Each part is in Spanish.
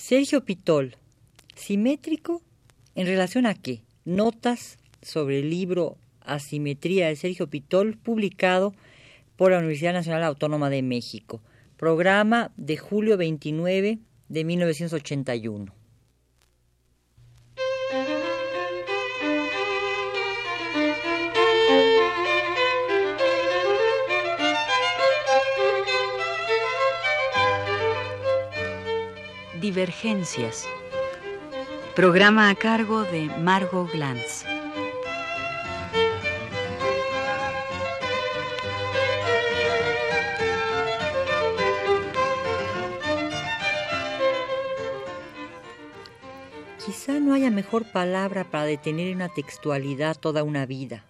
Sergio Pitol, simétrico, ¿en relación a qué? Notas sobre el libro Asimetría de Sergio Pitol, publicado por la Universidad Nacional Autónoma de México. Programa de julio 29 de 1981. Divergencias. Programa a cargo de Margot Glantz. Quizá no haya mejor palabra para detener en una textualidad toda una vida,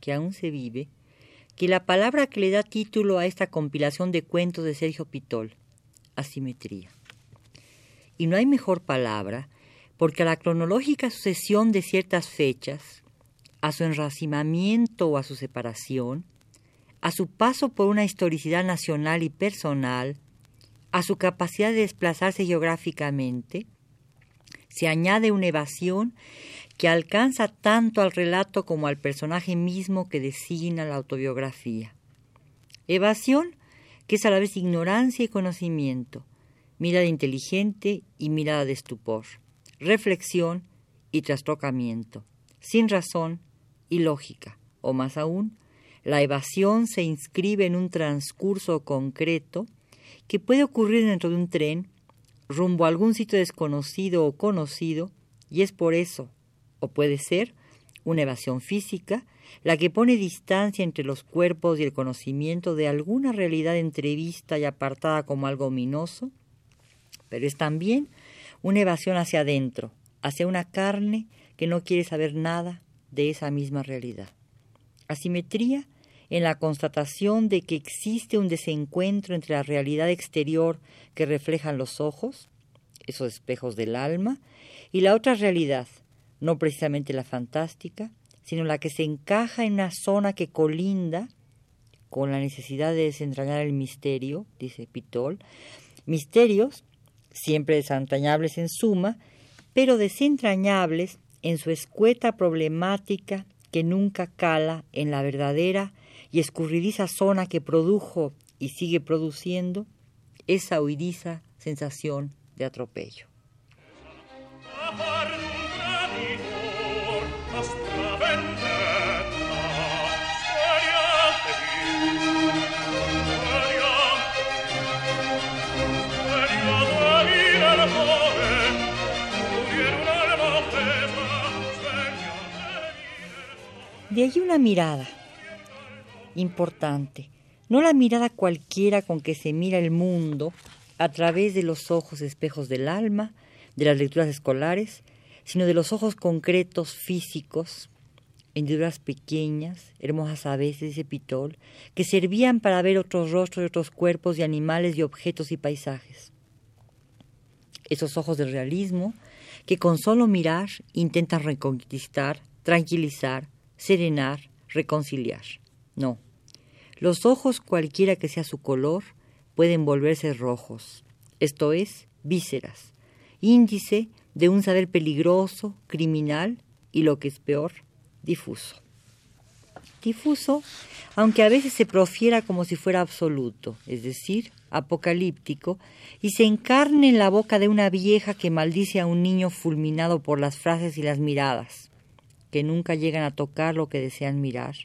que aún se vive, que la palabra que le da título a esta compilación de cuentos de Sergio Pitol, asimetría. Y no hay mejor palabra porque a la cronológica sucesión de ciertas fechas, a su enracimamiento o a su separación, a su paso por una historicidad nacional y personal, a su capacidad de desplazarse geográficamente, se añade una evasión que alcanza tanto al relato como al personaje mismo que designa la autobiografía. Evasión que es a la vez ignorancia y conocimiento, mirada inteligente y mirada de estupor, reflexión y trastocamiento, sin razón y lógica, o más aún, la evasión se inscribe en un transcurso concreto que puede ocurrir dentro de un tren rumbo a algún sitio desconocido o conocido, y es por eso, o puede ser, una evasión física, la que pone distancia entre los cuerpos y el conocimiento de alguna realidad entrevista y apartada como algo ominoso, pero es también una evasión hacia adentro, hacia una carne que no quiere saber nada de esa misma realidad. Asimetría en la constatación de que existe un desencuentro entre la realidad exterior que reflejan los ojos, esos espejos del alma, y la otra realidad, no precisamente la fantástica, sino la que se encaja en una zona que colinda con la necesidad de desentrañar el misterio, dice Pitol, misterios siempre desentrañables en suma, pero desentrañables en su escueta problemática que nunca cala en la verdadera y escurridiza zona que produjo y sigue produciendo esa huidiza sensación de atropello. De allí una mirada importante, no la mirada cualquiera con que se mira el mundo a través de los ojos espejos del alma, de las lecturas escolares, sino de los ojos concretos físicos, hendiduras pequeñas, hermosas a veces, dice Pitol, que servían para ver otros rostros y otros cuerpos de animales y objetos y paisajes. Esos ojos del realismo que con solo mirar intentan reconquistar, tranquilizar, serenar, reconciliar. No. Los ojos, cualquiera que sea su color, pueden volverse rojos, esto es, vísceras, índice de un saber peligroso, criminal y lo que es peor, difuso. Difuso, aunque a veces se profiera como si fuera absoluto, es decir, apocalíptico, y se encarne en la boca de una vieja que maldice a un niño fulminado por las frases y las miradas que nunca llegan a tocar lo que desean mirar,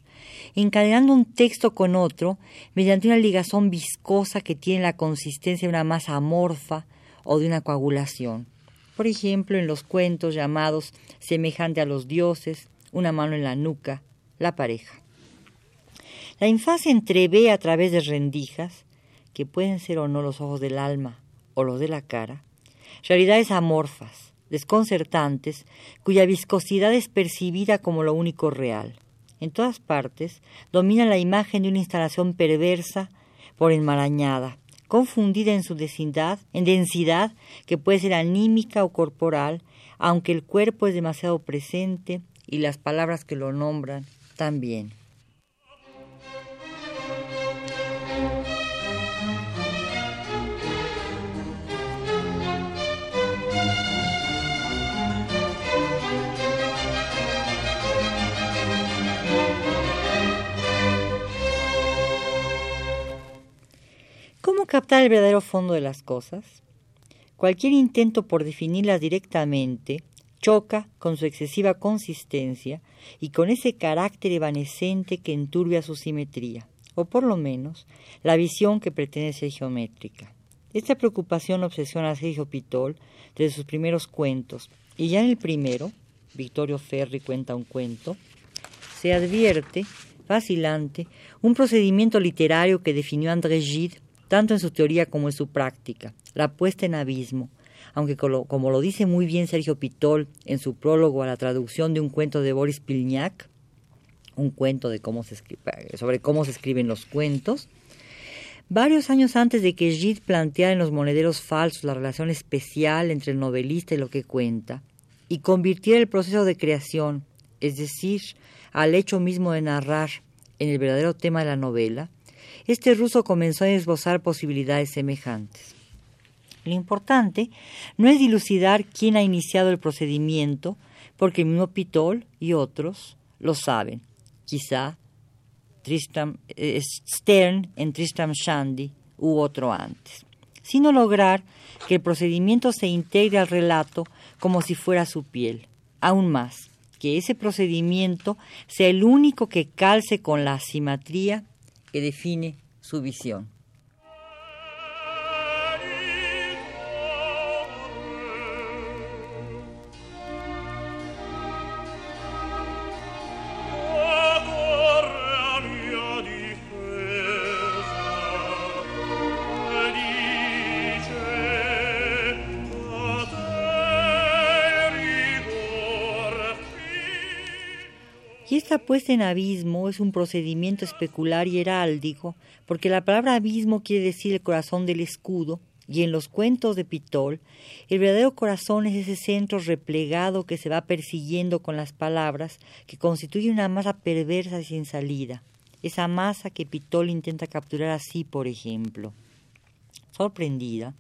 encadenando un texto con otro mediante una ligazón viscosa que tiene la consistencia de una masa amorfa o de una coagulación. Por ejemplo, en los cuentos llamados semejante a los dioses, una mano en la nuca, la pareja. La infancia entrevé a través de rendijas, que pueden ser o no los ojos del alma o los de la cara, realidades amorfas, desconcertantes, cuya viscosidad es percibida como lo único real. En todas partes domina la imagen de una instalación perversa por enmarañada, confundida en su densidad, en densidad que puede ser anímica o corporal, aunque el cuerpo es demasiado presente y las palabras que lo nombran también. ¿Cómo captar el verdadero fondo de las cosas? Cualquier intento por definirlas directamente choca con su excesiva consistencia y con ese carácter evanescente que enturbia su simetría, o por lo menos la visión que pretende ser geométrica. Esta preocupación obsesiona a Sergio Pitol desde sus primeros cuentos, y ya en el primero, Victorio Ferri cuenta un cuento, se advierte, vacilante, un procedimiento literario que definió André Gide tanto en su teoría como en su práctica, la puesta en abismo, aunque como lo dice muy bien Sergio Pitol en su prólogo a la traducción de un cuento de Boris Pilniak, un cuento de cómo se sobre cómo se escriben los cuentos, varios años antes de que Gide planteara en los monederos falsos la relación especial entre el novelista y lo que cuenta, y convirtiera el proceso de creación, es decir, al hecho mismo de narrar, en el verdadero tema de la novela, este ruso comenzó a esbozar posibilidades semejantes. Lo importante no es dilucidar quién ha iniciado el procedimiento, porque el mismo Pitol y otros lo saben. Quizá eh, Stern en Tristram Shandy u otro antes, sino lograr que el procedimiento se integre al relato como si fuera su piel. Aún más, que ese procedimiento sea el único que calce con la asimetría que define su visión. Esta puesta en abismo es un procedimiento especular y heráldico, porque la palabra abismo quiere decir el corazón del escudo, y en los cuentos de Pitol, el verdadero corazón es ese centro replegado que se va persiguiendo con las palabras, que constituye una masa perversa y sin salida, esa masa que Pitol intenta capturar así, por ejemplo. Sorprendida,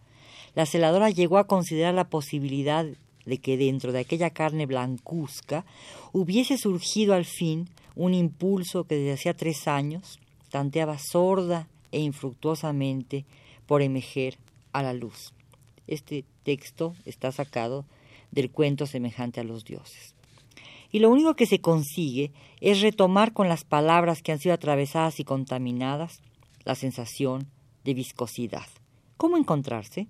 la celadora llegó a considerar la posibilidad de que dentro de aquella carne blancuzca hubiese surgido al fin un impulso que desde hacía tres años tanteaba sorda e infructuosamente por emerger a la luz. Este texto está sacado del cuento semejante a los dioses. Y lo único que se consigue es retomar con las palabras que han sido atravesadas y contaminadas la sensación de viscosidad. ¿Cómo encontrarse?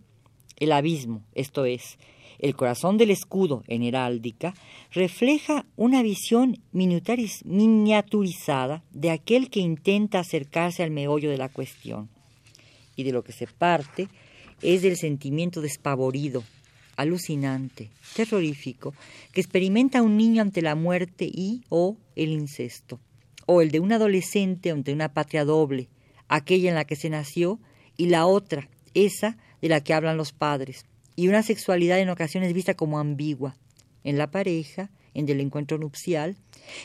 El abismo, esto es, el corazón del escudo en heráldica refleja una visión miniaturizada de aquel que intenta acercarse al meollo de la cuestión. Y de lo que se parte es del sentimiento despavorido, alucinante, terrorífico, que experimenta un niño ante la muerte y o el incesto, o el de un adolescente ante una patria doble, aquella en la que se nació y la otra, esa de la que hablan los padres, y una sexualidad en ocasiones vista como ambigua en la pareja, en el encuentro nupcial,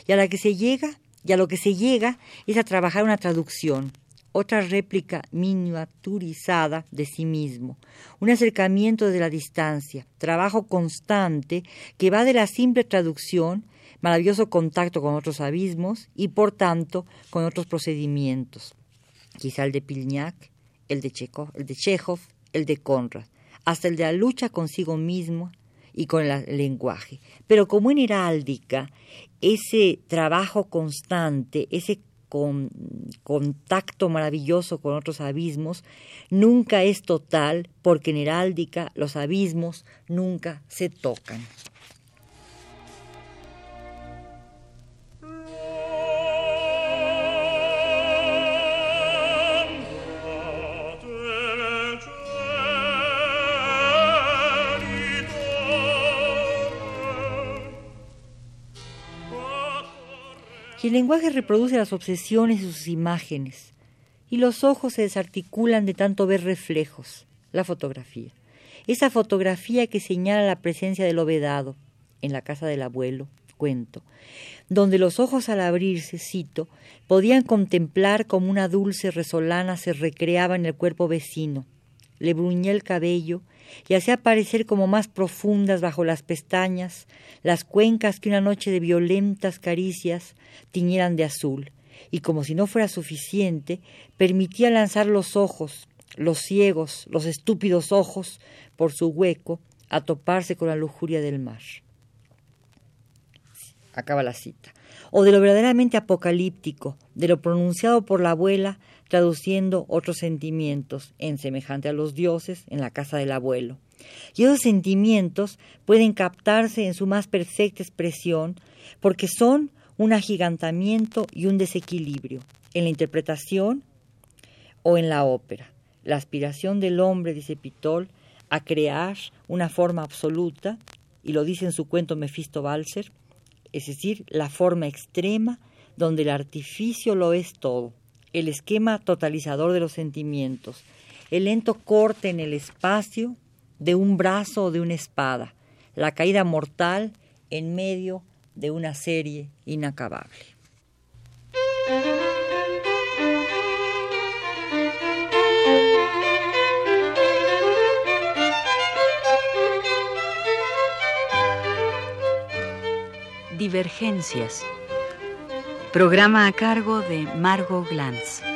y a la que se llega, y a lo que se llega es a trabajar una traducción, otra réplica miniaturizada de sí mismo, un acercamiento desde la distancia, trabajo constante que va de la simple traducción, maravilloso contacto con otros abismos y por tanto con otros procedimientos, quizá el de Pilniak, el de el de, Chekhov, el de Conrad, hasta el de la lucha consigo mismo y con el lenguaje. Pero como en heráldica, ese trabajo constante, ese contacto maravilloso con otros abismos, nunca es total, porque en heráldica los abismos nunca se tocan. Lenguaje reproduce las obsesiones y sus imágenes, y los ojos se desarticulan de tanto ver reflejos, la fotografía. Esa fotografía que señala la presencia del obedado en la casa del abuelo, cuento, donde los ojos al abrirse, cito, podían contemplar como una dulce resolana se recreaba en el cuerpo vecino, le bruñía el cabello y hacía aparecer como más profundas bajo las pestañas las cuencas que una noche de violentas caricias tiñeran de azul, y como si no fuera suficiente, permitía lanzar los ojos los ciegos, los estúpidos ojos, por su hueco, a toparse con la lujuria del mar. Acaba la cita. O de lo verdaderamente apocalíptico, de lo pronunciado por la abuela, traduciendo otros sentimientos, en semejante a los dioses, en la casa del abuelo. Y esos sentimientos pueden captarse en su más perfecta expresión porque son un agigantamiento y un desequilibrio en la interpretación o en la ópera. La aspiración del hombre, dice Pitol, a crear una forma absoluta, y lo dice en su cuento Mefisto Balser, es decir, la forma extrema donde el artificio lo es todo, el esquema totalizador de los sentimientos, el lento corte en el espacio de un brazo o de una espada, la caída mortal en medio de una serie inacabable. Programa a cargo de Margot Glantz.